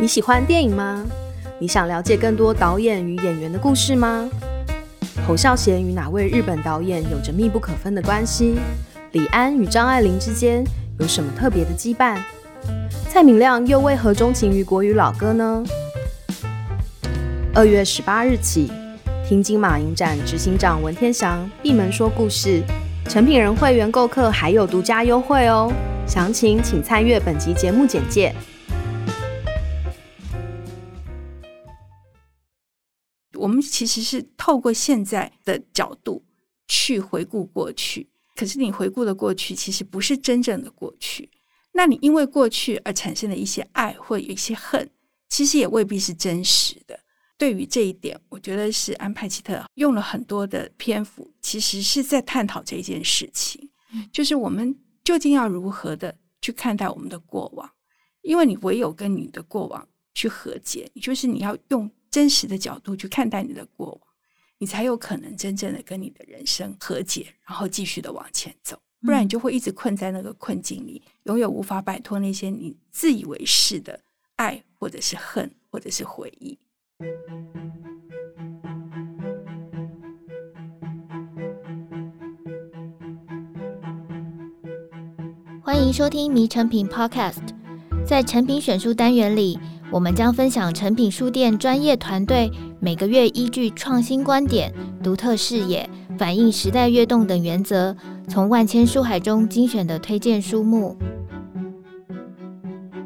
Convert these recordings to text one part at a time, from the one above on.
你喜欢电影吗？你想了解更多导演与演员的故事吗？侯孝贤与哪位日本导演有着密不可分的关系？李安与张爱玲之间有什么特别的羁绊？蔡明亮又为何钟情于国语老歌呢？二月十八日起，听金马影展执行长文天祥闭门说故事，诚品人会员购客还有独家优惠哦！详情请参阅本集节目简介。们其实是透过现在的角度去回顾过去，可是你回顾的过去其实不是真正的过去。那你因为过去而产生的一些爱或有一些恨，其实也未必是真实的。对于这一点，我觉得是安派奇特用了很多的篇幅，其实是在探讨这件事情，就是我们究竟要如何的去看待我们的过往？因为你唯有跟你的过往去和解，就是你要用。真实的角度去看待你的过往，你才有可能真正的跟你的人生和解，然后继续的往前走。不然你就会一直困在那个困境里，永远无法摆脱那些你自以为是的爱，或者是恨，或者是回忆。欢迎收听《迷成品 Podcast》，在成品选书单元里。我们将分享诚品书店专业团队每个月依据创新观点、独特视野、反映时代跃动等原则，从万千书海中精选的推荐书目。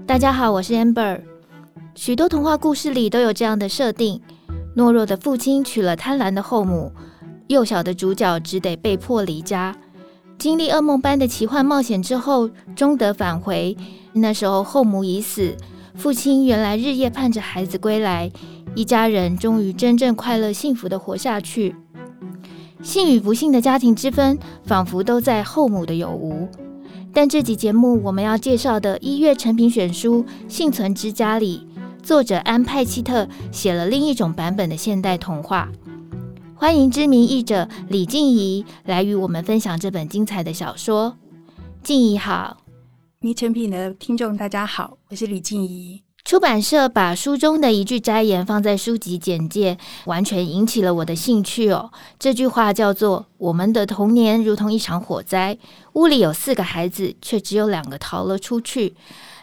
大家好，我是 Amber。许多童话故事里都有这样的设定：懦弱的父亲娶了贪婪的后母，幼小的主角只得被迫离家，经历噩梦般的奇幻冒险之后，终得返回。那时候后母已死。父亲原来日夜盼着孩子归来，一家人终于真正快乐幸福的活下去。幸与不幸的家庭之分，仿佛都在后母的有无。但这集节目我们要介绍的一月成品选书《幸存之家》里，作者安派契特写了另一种版本的现代童话。欢迎知名译者李静怡来与我们分享这本精彩的小说。静怡好。迷成品的听众，大家好，我是李静怡。出版社把书中的一句摘言放在书籍简介，完全引起了我的兴趣哦。这句话叫做：“我们的童年如同一场火灾，屋里有四个孩子，却只有两个逃了出去。”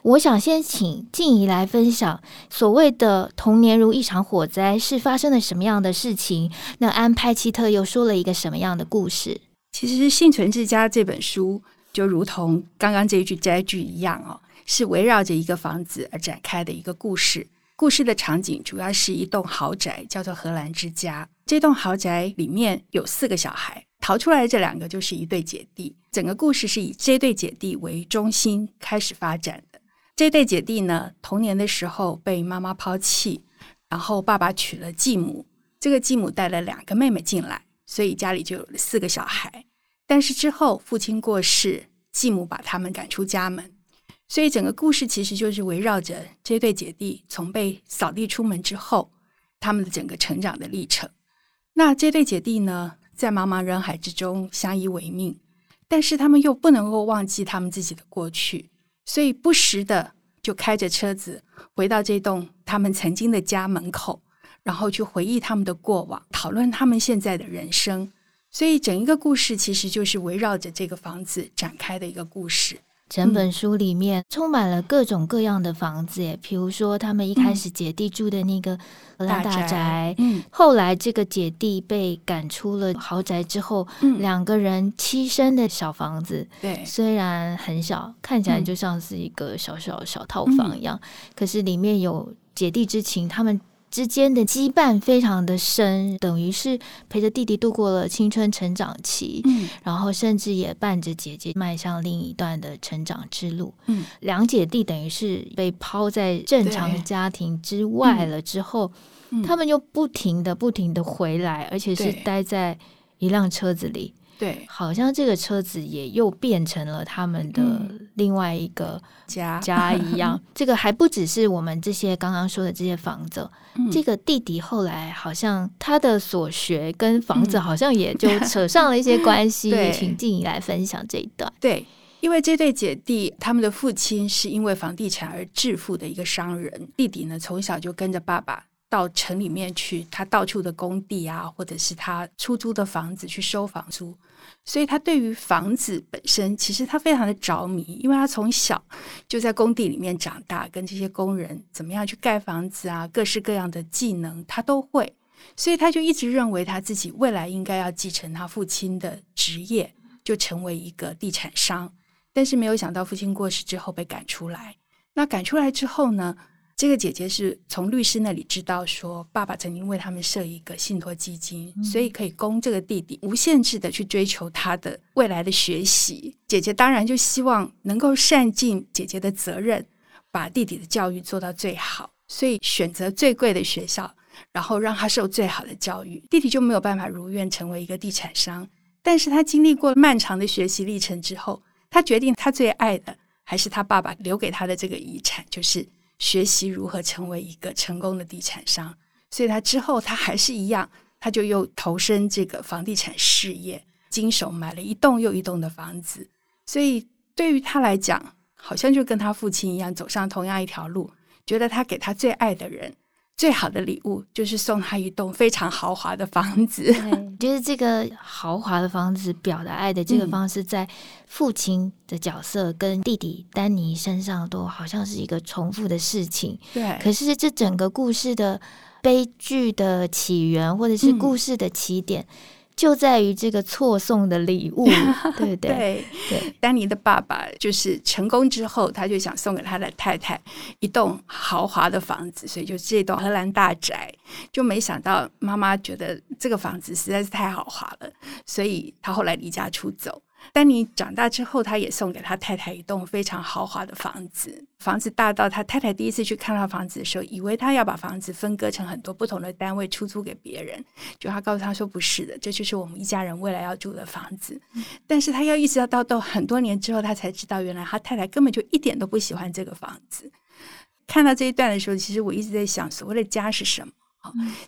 我想先请静怡来分享，所谓的童年如一场火灾是发生了什么样的事情？那安派奇特又说了一个什么样的故事？其实《幸存之家》这本书。就如同刚刚这一句摘句一样哦，是围绕着一个房子而展开的一个故事。故事的场景主要是一栋豪宅，叫做荷兰之家。这栋豪宅里面有四个小孩，逃出来的这两个就是一对姐弟。整个故事是以这对姐弟为中心开始发展的。这对姐弟呢，童年的时候被妈妈抛弃，然后爸爸娶了继母，这个继母带了两个妹妹进来，所以家里就有了四个小孩。但是之后，父亲过世，继母把他们赶出家门，所以整个故事其实就是围绕着这对姐弟从被扫地出门之后，他们的整个成长的历程。那这对姐弟呢，在茫茫人海之中相依为命，但是他们又不能够忘记他们自己的过去，所以不时的就开着车子回到这栋他们曾经的家门口，然后去回忆他们的过往，讨论他们现在的人生。所以，整一个故事其实就是围绕着这个房子展开的一个故事。整本书里面充满了各种各样的房子，诶，比如说他们一开始姐弟住的那个荷兰大宅，嗯，后来这个姐弟被赶出了豪宅之后，嗯，两个人栖身的小房子，对，虽然很小，看起来就像是一个小小小套房一样，嗯，可是里面有姐弟之情，他们。之间的羁绊非常的深，等于是陪着弟弟度过了青春成长期，嗯，然后甚至也伴着姐姐迈向另一段的成长之路。嗯，两姐弟等于是被抛在正常家庭之外了之后，嗯，他们又不停的不停的回来，而且是待在一辆车子里。对，好像这个车子也又变成了他们的另外一个家家一样。这个还不只是我们这些刚刚说的这些房子，嗯，这个弟弟后来好像他的所学跟房子好像也就扯上了一些关系。对，请静怡来分享这一段。对，因为这对姐弟，他们的父亲是因为房地产而致富的一个商人，弟弟呢从小就跟着爸爸到城里面去，他到处的工地啊，或者是他出租的房子去收房租，所以他对于房子本身其实他非常的着迷，因为他从小就在工地里面长大，跟这些工人怎么样去盖房子啊，各式各样的技能他都会，所以他就一直认为他自己未来应该要继承他父亲的职业，就成为一个地产商。但是没有想到，父亲过世之后被赶出来。那赶出来之后呢？这个姐姐是从律师那里知道说，爸爸曾经为他们设一个信托基金，所以可以供这个弟弟无限制的去追求他的未来的学习。姐姐当然就希望能够善尽姐姐的责任，把弟弟的教育做到最好，所以选择最贵的学校，然后让他受最好的教育。弟弟就没有办法如愿成为一个地产商，但是他经历过漫长的学习历程之后。他决定，他最爱的还是他爸爸留给他的这个遗产，就是学习如何成为一个成功的地产商。所以，他之后他还是一样，他就又投身这个房地产事业，经手买了一栋又一栋的房子。所以，对于他来讲，好像就跟他父亲一样，走上同样一条路，觉得他给他最爱的人。最好的礼物就是送他一栋非常豪华的房子。对，就是这个豪华的房子表达爱的这个方式，在父亲的角色跟弟弟丹尼身上都好像是一个重复的事情。对，可是这整个故事的悲剧的起源，或者是故事的起点。嗯就在于这个错送的礼物，对不对？对对，丹尼的爸爸就是成功之后，他就想送给他的太太一栋豪华的房子，所以就这栋荷兰大宅。就没想到妈妈觉得这个房子实在是太豪华了，所以他后来离家出走。丹尼长大之后，他也送给他太太一栋非常豪华的房子。房子大到他太太第一次去看到房子的时候，以为他要把房子分割成很多不同的单位出租给别人。就他告诉他说：“不是的，这就是我们一家人未来要住的房子。”但是他要一直要到到很多年之后，他才知道原来他太太根本就一点都不喜欢这个房子。看到这一段的时候，其实我一直在想，所谓的家是什么？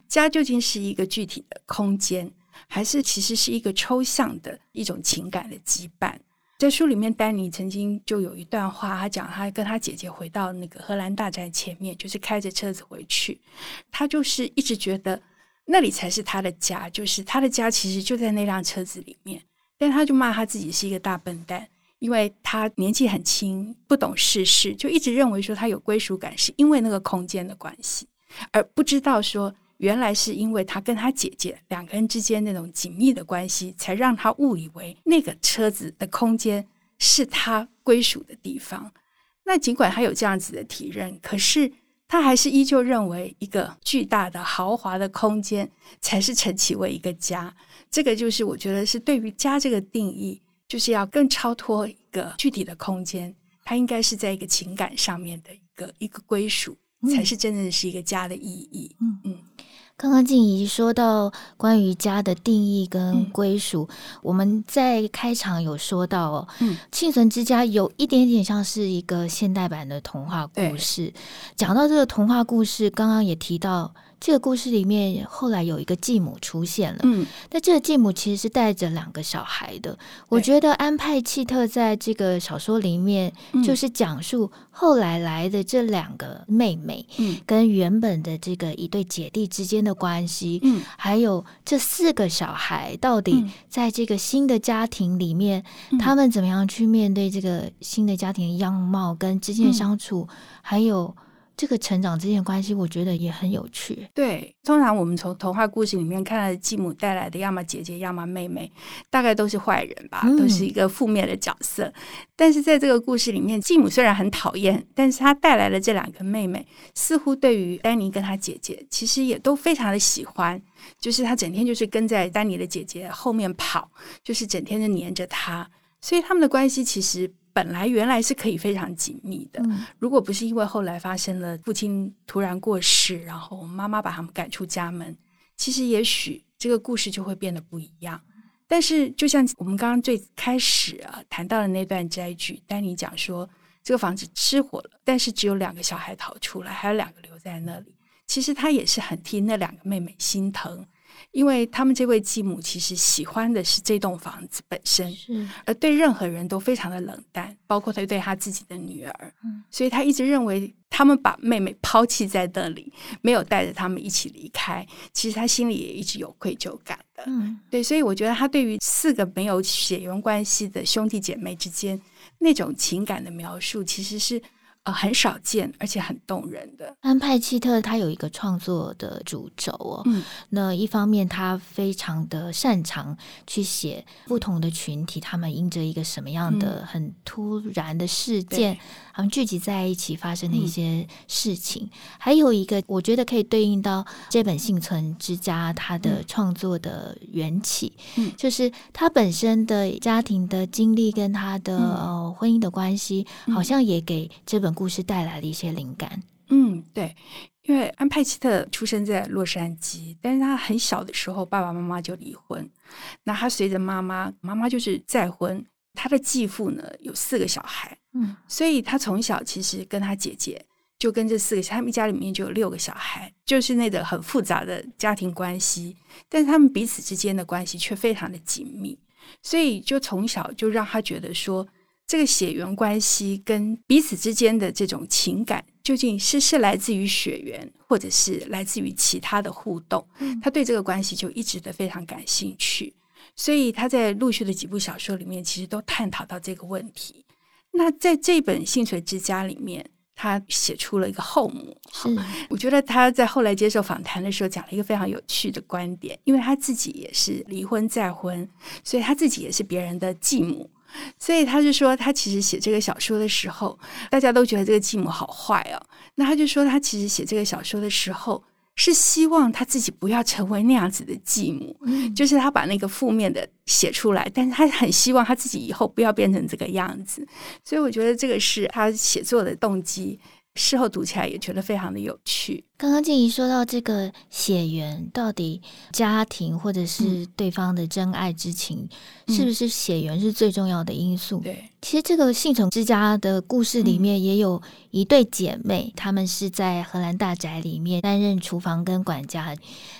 家究竟是一个具体的空间？还是其实是一个抽象的一种情感的羁绊。在书里面，丹尼曾经就有一段话，他讲他跟他姐姐回到那个荷兰大宅前面，就是开着车子回去，他就是一直觉得那里才是他的家，就是他的家其实就在那辆车子里面。但他就骂他自己是一个大笨蛋，因为他年纪很轻，不懂世事，就一直认为说他有归属感是因为那个空间的关系，而不知道说。原来是因为他跟他姐姐两个人之间那种紧密的关系，才让他误以为那个车子的空间是他归属的地方。那尽管他有这样子的体认，可是他还是依旧认为一个巨大的豪华的空间才是称其为一个家。这个就是我觉得是对于家这个定义，就是要更超脱一个具体的空间，它应该是在一个情感上面的一个一个归属，才是真正的是一个家的意义。嗯嗯。刚刚静怡说到关于家的定义跟归属，嗯、我们在开场有说到哦，嗯，幸存之家有一点点像是一个现代版的童话故事。讲到这个童话故事，刚刚也提到。这个故事里面后来有一个继母出现了，嗯，那这个继母其实是带着两个小孩的。我觉得安派契特在这个小说里面就是讲述后来来的这两个妹妹，嗯，跟原本的这个一对姐弟之间的关系，嗯，还有这四个小孩到底在这个新的家庭里面，他们怎么样去面对这个新的家庭的样貌跟之间的相处，还有。这个成长之间的关系，我觉得也很有趣。对，通常我们从童话故事里面看到的继母带来的，要么姐姐，要么妹妹，大概都是坏人吧，都是一个负面的角色。嗯、但是在这个故事里面，继母虽然很讨厌，但是她带来的这两个妹妹，似乎对于丹尼跟她姐姐，其实也都非常的喜欢。就是她整天就是跟在丹尼的姐姐后面跑，就是整天就黏着她，所以他们的关系其实。本来原来是可以非常紧密的，如果不是因为后来发生了父亲突然过世，然后妈妈把他们赶出家门，其实也许这个故事就会变得不一样。但是就像我们刚刚最开始啊谈到的那段摘句，丹尼讲说这个房子失火了，但是只有两个小孩逃出来，还有两个留在那里。其实他也是很替那两个妹妹心疼，因为他们这位继母其实喜欢的是这栋房子本身，是而对任何人都非常的冷淡，包括他对他自己的女儿。嗯，所以他一直认为他们把妹妹抛弃在那里，没有带着他们一起离开。其实他心里也一直有愧疚感的。嗯，对，所以我觉得他对于四个没有血缘关系的兄弟姐妹之间那种情感的描述，其实是。呃，很少见，而且很动人的。安派契特他有一个创作的主轴哦，嗯，那一方面他非常的擅长去写不同的群体，他们因着一个什么样的很突然的事件，他们聚集在一起发生的一些事情。嗯，还有一个，我觉得可以对应到这本幸存之家他的创作的缘起，嗯，就是他本身的家庭的经历跟他的呃婚姻的关系，好像也给这本。故事带来的一些灵感，嗯，对，因为安派奇特出生在洛杉矶，但是他很小的时候，爸爸妈妈就离婚，那他随着妈妈，妈妈就是再婚，他的继父呢有四个小孩，嗯，所以他从小其实跟他姐姐就跟这四个，他们一家里面就有六个小孩，就是那个很复杂的家庭关系，但是他们彼此之间的关系却非常的紧密，所以就从小就让他觉得说。这个血缘关系跟彼此之间的这种情感，究竟是是来自于血缘，或者是来自于其他的互动？他对这个关系就一直的非常感兴趣，所以他在陆续的几部小说里面，其实都探讨到这个问题。那在这本《幸存之家》里面，他写出了一个后母。是，我觉得他在后来接受访谈的时候，讲了一个非常有趣的观点，因为他自己也是离婚再婚，所以他自己也是别人的继母。所以他就说，他其实写这个小说的时候，大家都觉得这个继母好坏哦。那他就说，他其实写这个小说的时候，是希望他自己不要成为那样子的继母，嗯，就是他把那个负面的写出来，但是他很希望他自己以后不要变成这个样子。所以我觉得这个是他写作的动机。事后读起来也觉得非常的有趣。刚刚静怡说到这个血缘，到底家庭或者是对方的真爱之情，嗯、是不是血缘是最重要的因素？对，其实这个幸存之家的故事里面也有一对姐妹，她、嗯、们是在荷兰大宅里面担任厨房跟管家。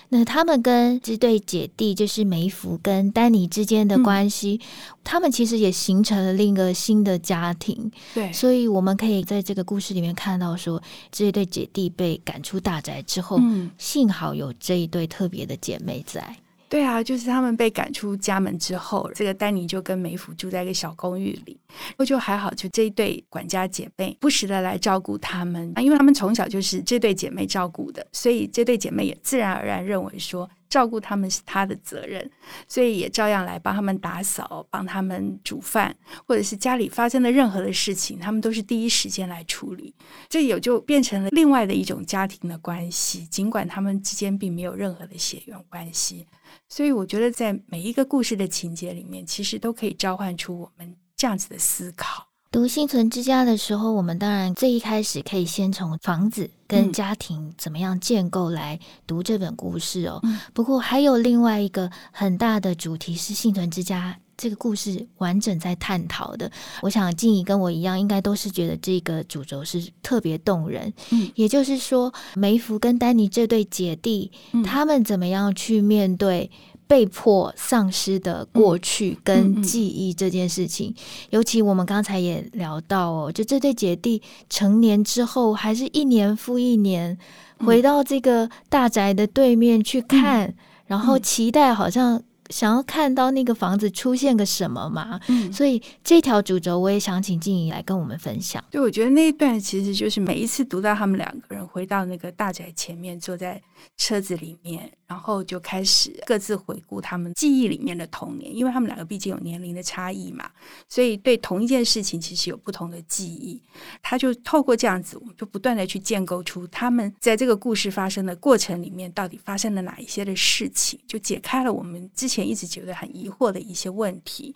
那他们跟这对姐弟，就是梅芙跟丹尼之间的关系，嗯，他们其实也形成了另一个新的家庭。对，所以我们可以在这个故事里面看到说，说这一对姐弟被赶出大宅之后，嗯，幸好有这一对特别的姐妹在。对啊，就是他们被赶出家门之后，这个丹尼就跟梅芙住在一个小公寓里，不就还好，就这一对管家姐妹不时的来照顾他们啊，因为他们从小就是这对姐妹照顾的，所以这对姐妹也自然而然认为说。照顾他们是他的责任，所以也照样来帮他们打扫、帮他们煮饭，或者是家里发生的任何的事情，他们都是第一时间来处理。这也就变成了另外的一种家庭的关系，尽管他们之间并没有任何的血缘关系。所以我觉得，在每一个故事的情节里面，其实都可以召唤出我们这样子的思考。读《幸存之家》的时候，我们当然最一开始可以先从房子跟家庭怎么样建构来读这本故事哦。嗯、不过还有另外一个很大的主题是《幸存之家》这个故事完整在探讨的。我想静怡跟我一样，应该都是觉得这个主轴是特别动人。嗯，也就是说，梅芙跟丹尼这对姐弟，嗯、他们怎么样去面对？被迫丧失的过去跟记忆这件事情，嗯嗯嗯、尤其我们刚才也聊到哦，就这对姐弟成年之后，还是一年复一年回到这个大宅的对面去看，嗯、然后期待好像。想要看到那个房子出现个什么嘛？嗯，所以这条主轴我也想请静怡来跟我们分享。对，我觉得那一段其实就是每一次读到他们两个人回到那个大宅前面，坐在车子里面，然后就开始各自回顾他们记忆里面的童年，因为他们两个毕竟有年龄的差异嘛，所以对同一件事情其实有不同的记忆。他就透过这样子，我们就不断的去建构出他们在这个故事发生的过程里面到底发生了哪一些的事情，就解开了我们之前。一直觉得很疑惑的一些问题，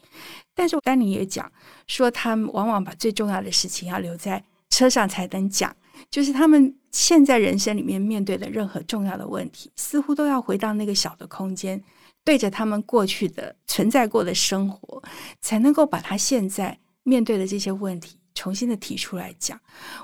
但是丹尼也讲说，他们往往把最重要的事情要留在车上才能讲，就是他们现在人生里面面对的任何重要的问题，似乎都要回到那个小的空间，对着他们过去的存在过的生活，才能够把他现在面对的这些问题重新的提出来讲。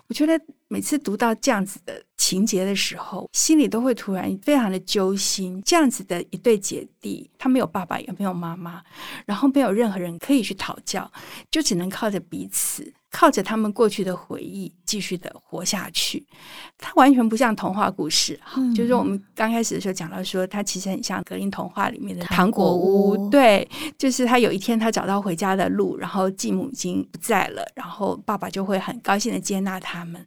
我觉得每次读到这样子的情节的时候，心里都会突然非常的揪心。这样子的一对姐弟，他没有爸爸，也没有妈妈，然后没有任何人可以去讨教，就只能靠着彼此。靠着他们过去的回忆，继续的活下去。它完全不像童话故事，嗯、就是我们刚开始的时候讲到说，它其实很像格林童话里面的糖果屋。果屋对，就是他有一天他找到回家的路，然后继母已经不在了，然后爸爸就会很高兴的接纳他们。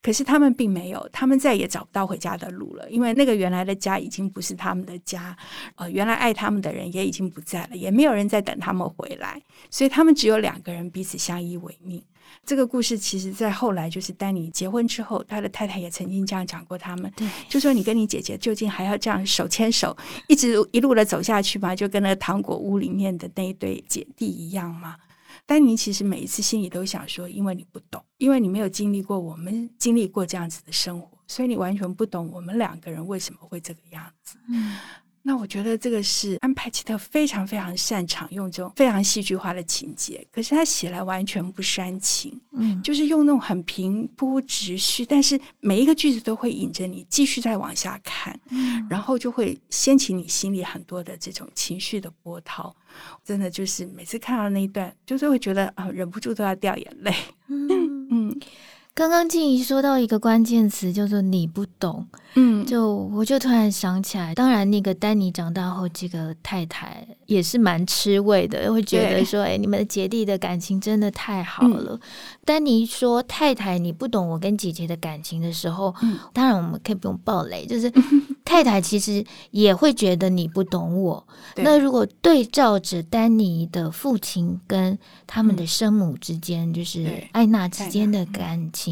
可是他们并没有，他们再也找不到回家的路了，因为那个原来的家已经不是他们的家，呃，原来爱他们的人也已经不在了，也没有人在等他们回来，所以他们只有两个人彼此相依为命。这个故事其实，在后来就是丹尼结婚之后，他的太太也曾经这样讲过他们，对，就说你跟你姐姐究竟还要这样手牵手，一直一路的走下去吗？就跟那个糖果屋里面的那一对姐弟一样吗？丹尼其实每一次心里都想说，因为你不懂，因为你没有经历过我们经历过这样子的生活，所以你完全不懂我们两个人为什么会这个样子。嗯。那我觉得这个是安派奇特非常非常擅长用这种非常戏剧化的情节，可是他写来完全不煽情，嗯，就是用那种很平铺直叙，但是每一个句子都会引着你继续再往下看，嗯，然后就会掀起你心里很多的这种情绪的波涛，真的就是每次看到那一段，就是会觉得啊，忍不住都要掉眼泪，嗯。嗯。刚刚静怡说到一个关键词，叫做“你不懂”。嗯，就我就突然想起来，当然那个丹尼长大后，这个太太也是蛮吃味的，会觉得说：“哎，你们的姐弟的感情真的太好了。嗯”丹尼说：“太太，你不懂我跟姐姐的感情的时候，嗯，当然我们可以不用暴雷，就是 太太其实也会觉得你不懂我。那如果对照着丹尼的父亲跟他们的生母之间，就是艾娜之间的感情。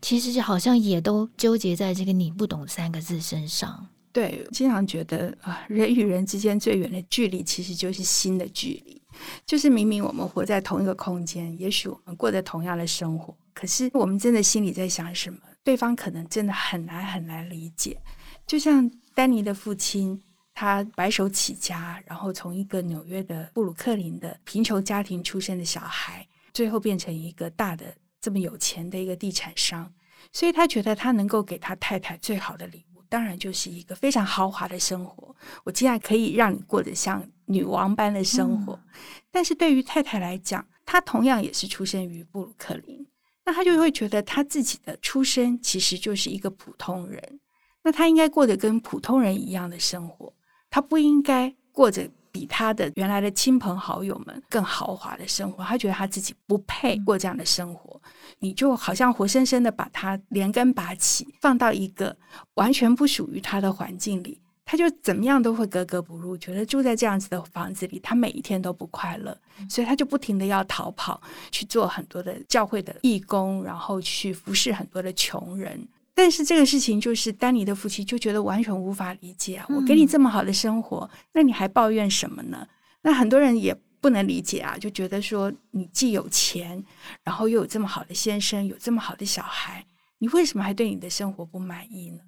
其实好像也都纠结在这个“你不懂”三个字身上。对，经常觉得啊，人与人之间最远的距离，其实就是心的距离。就是明明我们活在同一个空间，也许我们过着同样的生活，可是我们真的心里在想什么，对方可能真的很难很难理解。就像丹尼的父亲，他白手起家，然后从一个纽约的布鲁克林的贫穷家庭出生的小孩，最后变成一个大的。这么有钱的一个地产商，所以他觉得他能够给他太太最好的礼物，当然就是一个非常豪华的生活。我竟然可以让你过得像女王般的生活。嗯。但是对于太太来讲，她同样也是出生于布鲁克林，那她就会觉得她自己的出生其实就是一个普通人，那她应该过得跟普通人一样的生活，她不应该过着。比他的原来的亲朋好友们更豪华的生活，他觉得他自己不配过这样的生活。你就好像活生生的把他连根拔起，放到一个完全不属于他的环境里，他就怎么样都会格格不入，觉得住在这样子的房子里，他每一天都不快乐，所以他就不停的要逃跑，去做很多的教会的义工，然后去服侍很多的穷人。但是这个事情就是丹尼的夫妻就觉得完全无法理解啊！我给你这么好的生活，那你还抱怨什么呢？那很多人也不能理解啊，就觉得说你既有钱，然后又有这么好的先生，有这么好的小孩，你为什么还对你的生活不满意呢？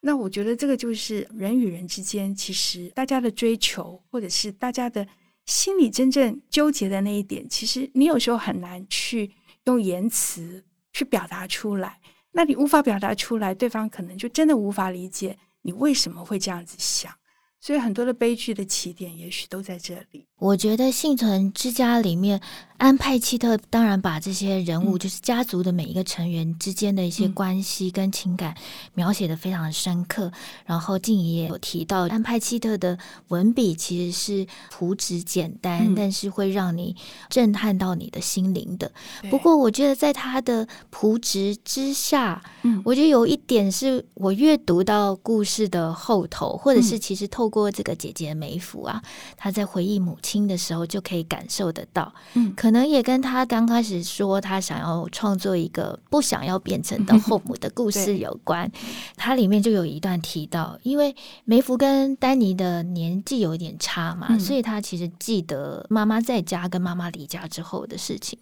那我觉得这个就是人与人之间，其实大家的追求，或者是大家的心里真正纠结的那一点，其实你有时候很难去用言辞去表达出来。那你无法表达出来，对方可能就真的无法理解你为什么会这样子想，所以很多的悲剧的起点也许都在这里。我觉得《幸存之家》里面。安派契特当然把这些人物，就是家族的每一个成员之间的一些关系跟情感描写的非常的深刻。然后静怡也有提到，安派契特的文笔其实是朴质简单，但是会让你震撼到你的心灵的。不过，我觉得在他的朴质之下，我觉得有一点是我阅读到故事的后头，或者是其实透过这个姐姐梅芙啊，她在回忆母亲的时候就可以感受得到。嗯。可能也跟她刚开始说她想要创作一个不想要变成的后母的故事 有关。它里面就有一段提到，因为梅芙跟丹尼的年纪有一点差嘛，所以她其实记得妈妈在家跟妈妈离家之后的事情。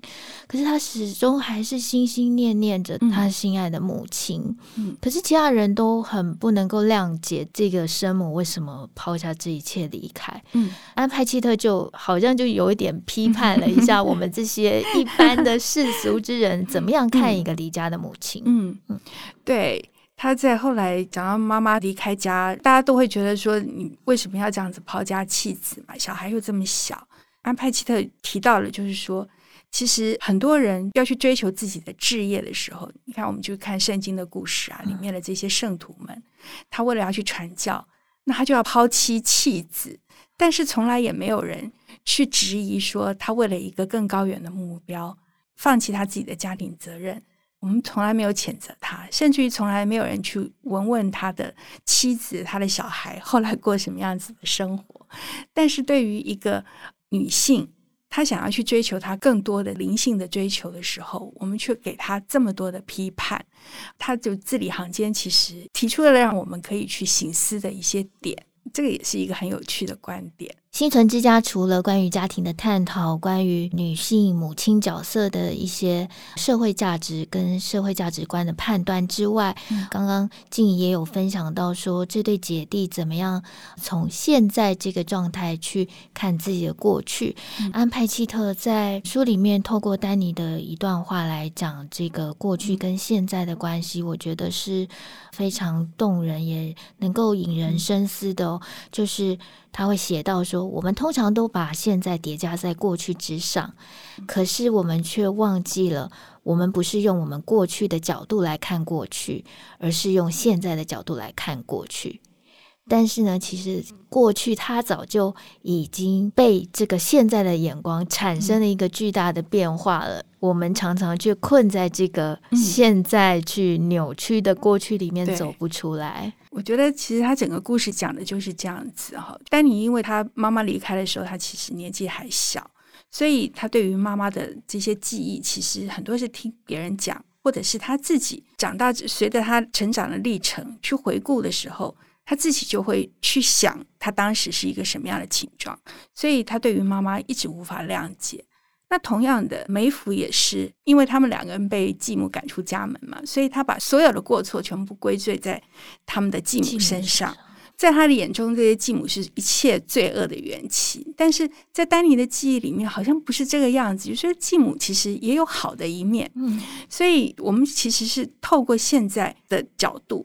可是她始终还是心心念念着她心爱的母亲。可是其他人都很不能够谅解这个生母为什么抛下这一切离开。嗯，安派契特就好像就有一点批判了一下我们这些一般的世俗之人怎么样看一个离家的母亲。嗯嗯，对。他在后来讲到妈妈离开家，大家都会觉得说，你为什么要这样子抛家弃子嘛？小孩又这么小。安派契特提到了，就是说，其实很多人要去追求自己的志业的时候，你看，我们就看圣经的故事啊，里面的这些圣徒们，他为了要去传教，那他就要抛妻弃子，但是从来也没有人去质疑说，他为了一个更高远的目标，放弃他自己的家庭责任。我们从来没有谴责他，甚至于从来没有人去问问他的妻子、他的小孩后来过什么样子的生活。但是对于一个女性，他想要去追求他更多的灵性的追求的时候，我们却给他这么多的批判，他就字里行间其实提出了让我们可以去省思的一些点。这个也是一个很有趣的观点。心存之家除了关于家庭的探讨，关于女性母亲角色的一些社会价值跟社会价值观的判断之外，嗯、刚刚静怡也有分享到说，这对姐弟怎么样从现在这个状态去看自己的过去。嗯、安派契特在书里面透过丹尼的一段话来讲这个过去跟现在的关系，嗯、我觉得是非常动人，也能够引人深思的哦。嗯、就是他会写到说。我们通常都把现在叠加在过去之上，可是我们却忘记了，我们不是用我们过去的角度来看过去，而是用现在的角度来看过去。但是呢，其实过去他早就已经被这个现在的眼光产生了一个巨大的变化了。嗯、我们常常却困在这个现在去扭曲的过去里面走不出来。我觉得其实他整个故事讲的就是这样子哈。丹尼因为他妈妈离开的时候，他其实年纪还小，所以他对于妈妈的这些记忆，其实很多是听别人讲，或者是他自己长大随着他成长的历程去回顾的时候。他自己就会去想他当时是一个什么样的情状，所以他对于妈妈一直无法谅解。那同样的，梅芙也是，因为他们两个人被继母赶出家门嘛，所以他把所有的过错全部归罪在他们的继母身上。在他的眼中，这些继母是一切罪恶的缘起。但是在丹尼的记忆里面，好像不是这个样子，就是说继母其实也有好的一面。嗯，所以我们其实是透过现在的角度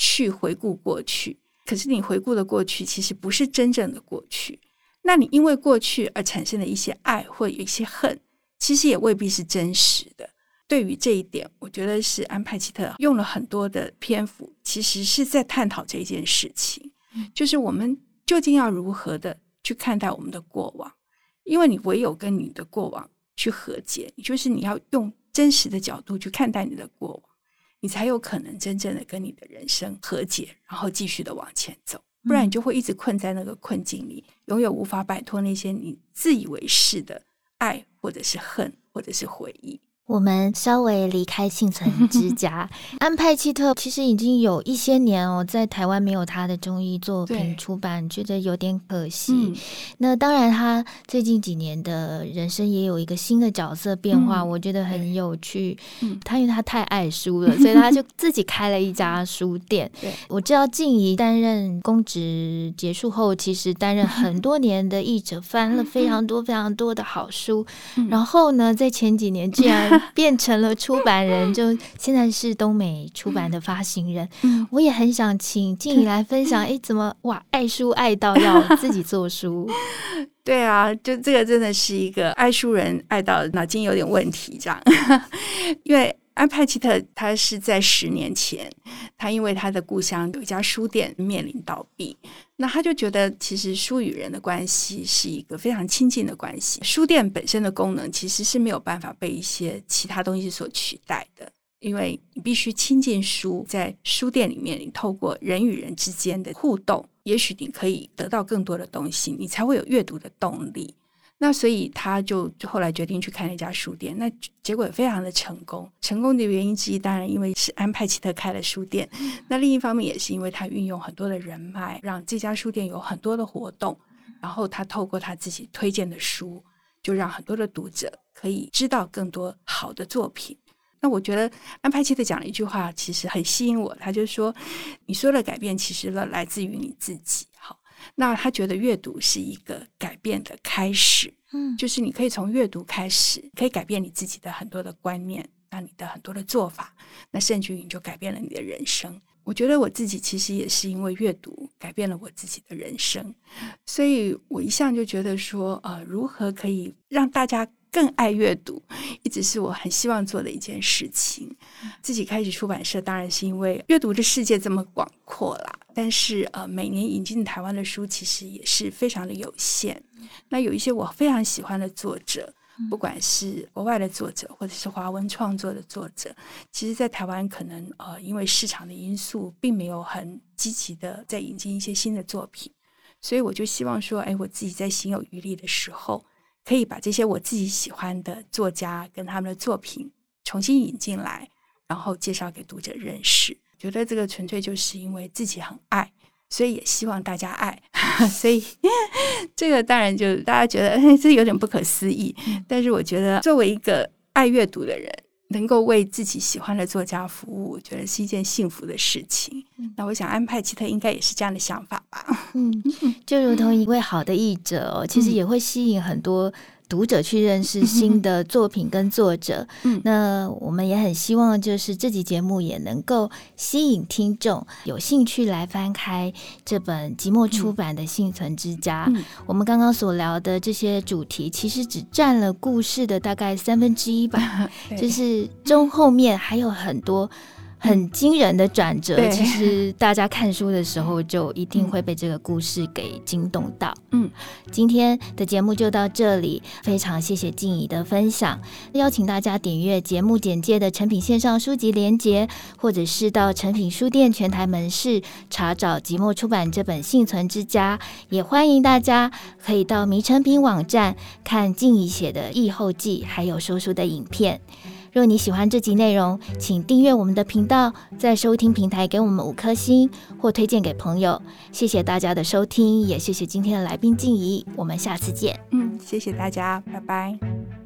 去回顾过去。可是你回顾的过去，其实不是真正的过去。那你因为过去而产生的一些爱或有一些恨，其实也未必是真实的。对于这一点，我觉得是安派奇特用了很多的篇幅，其实是在探讨这件事情，就是我们究竟要如何的去看待我们的过往？因为你唯有跟你的过往去和解，就是你要用真实的角度去看待你的过往。你才有可能真正的跟你的人生和解，然后继续的往前走，不然你就会一直困在那个困境里，永远无法摆脱那些你自以为是的爱，或者是恨，或者是回忆。我们稍微离开幸存之家，安派契特其实已经有一些年哦，在台湾没有他的中医作品出版，觉得有点可惜。嗯、那当然，他最近几年的人生也有一个新的角色变化，嗯、我觉得很有趣。嗯、他因为他太爱书了，所以他就自己开了一家书店。对我知道静怡担任公职结束后，其实担任很多年的译者，翻了 非常多非常多的好书。嗯、然后呢，在前几年竟然。变成了出版人，就现在是东美出版的发行人。嗯，我也很想请静怡来分享，哎，怎么哇，爱书爱到要自己做书？对啊，就这个真的是一个爱书人爱到脑筋有点问题这样，因为。安派契特他是在十年前，他因为他的故乡有一家书店面临倒闭，那他就觉得其实书与人的关系是一个非常亲近的关系。书店本身的功能其实是没有办法被一些其他东西所取代的，因为你必须亲近书，在书店里面，你透过人与人之间的互动，也许你可以得到更多的东西，你才会有阅读的动力。那所以他就后来决定去开那家书店，那结果也非常的成功。成功的原因之一，当然因为是安派奇特开了书店。那另一方面也是因为他运用很多的人脉，让这家书店有很多的活动。然后他透过他自己推荐的书，就让很多的读者可以知道更多好的作品。那我觉得安派奇特讲了一句话，其实很吸引我。他就说：“你说的改变，其实来来自于你自己。”好。那他觉得阅读是一个改变的开始，嗯，就是你可以从阅读开始，可以改变你自己的很多的观念，那你的很多的做法，那甚至于你就改变了你的人生。我觉得我自己其实也是因为阅读改变了我自己的人生，所以我一向就觉得说，呃，如何可以让大家更爱阅读，一直是我很希望做的一件事情。自己开始出版社，当然是因为阅读的世界这么广阔啦。但是，呃，每年引进台湾的书其实也是非常的有限。那有一些我非常喜欢的作者。不管是国外的作者，或者是华文创作的作者，其实，在台湾可能呃，因为市场的因素，并没有很积极的在引进一些新的作品，所以我就希望说，哎，我自己在行有余力的时候，可以把这些我自己喜欢的作家跟他们的作品重新引进来，然后介绍给读者认识。觉得这个纯粹就是因为自己很爱。所以也希望大家爱，所以 这个当然就大家觉得哎，这有点不可思议。但是我觉得，作为一个爱阅读的人，能够为自己喜欢的作家服务，我觉得是一件幸福的事情。那我想，安派奇特应该也是这样的想法吧？嗯，就如同一位好的译者哦，其实也会吸引很多。读者去认识新的作品跟作者，嗯，那我们也很希望，就是这集节目也能够吸引听众有兴趣来翻开这本即墨出版的《幸存之家》。嗯，我们刚刚所聊的这些主题，其实只占了故事的大概三分之一吧，就是中后面还有很多。很惊人的转折，其实大家看书的时候就一定会被这个故事给惊动到。嗯，今天的节目就到这里，非常谢谢静怡的分享。邀请大家点阅节目简介的成品线上书籍连结，或者是到成品书店全台门市查找即墨出版这本《幸存之家》。也欢迎大家可以到迷成品网站看静怡写的译后记，还有说书的影片。若你喜欢这集内容，请订阅我们的频道，在收听平台给我们五颗星或推荐给朋友。谢谢大家的收听，也谢谢今天的来宾静怡，我们下次见。嗯，谢谢大家，拜拜。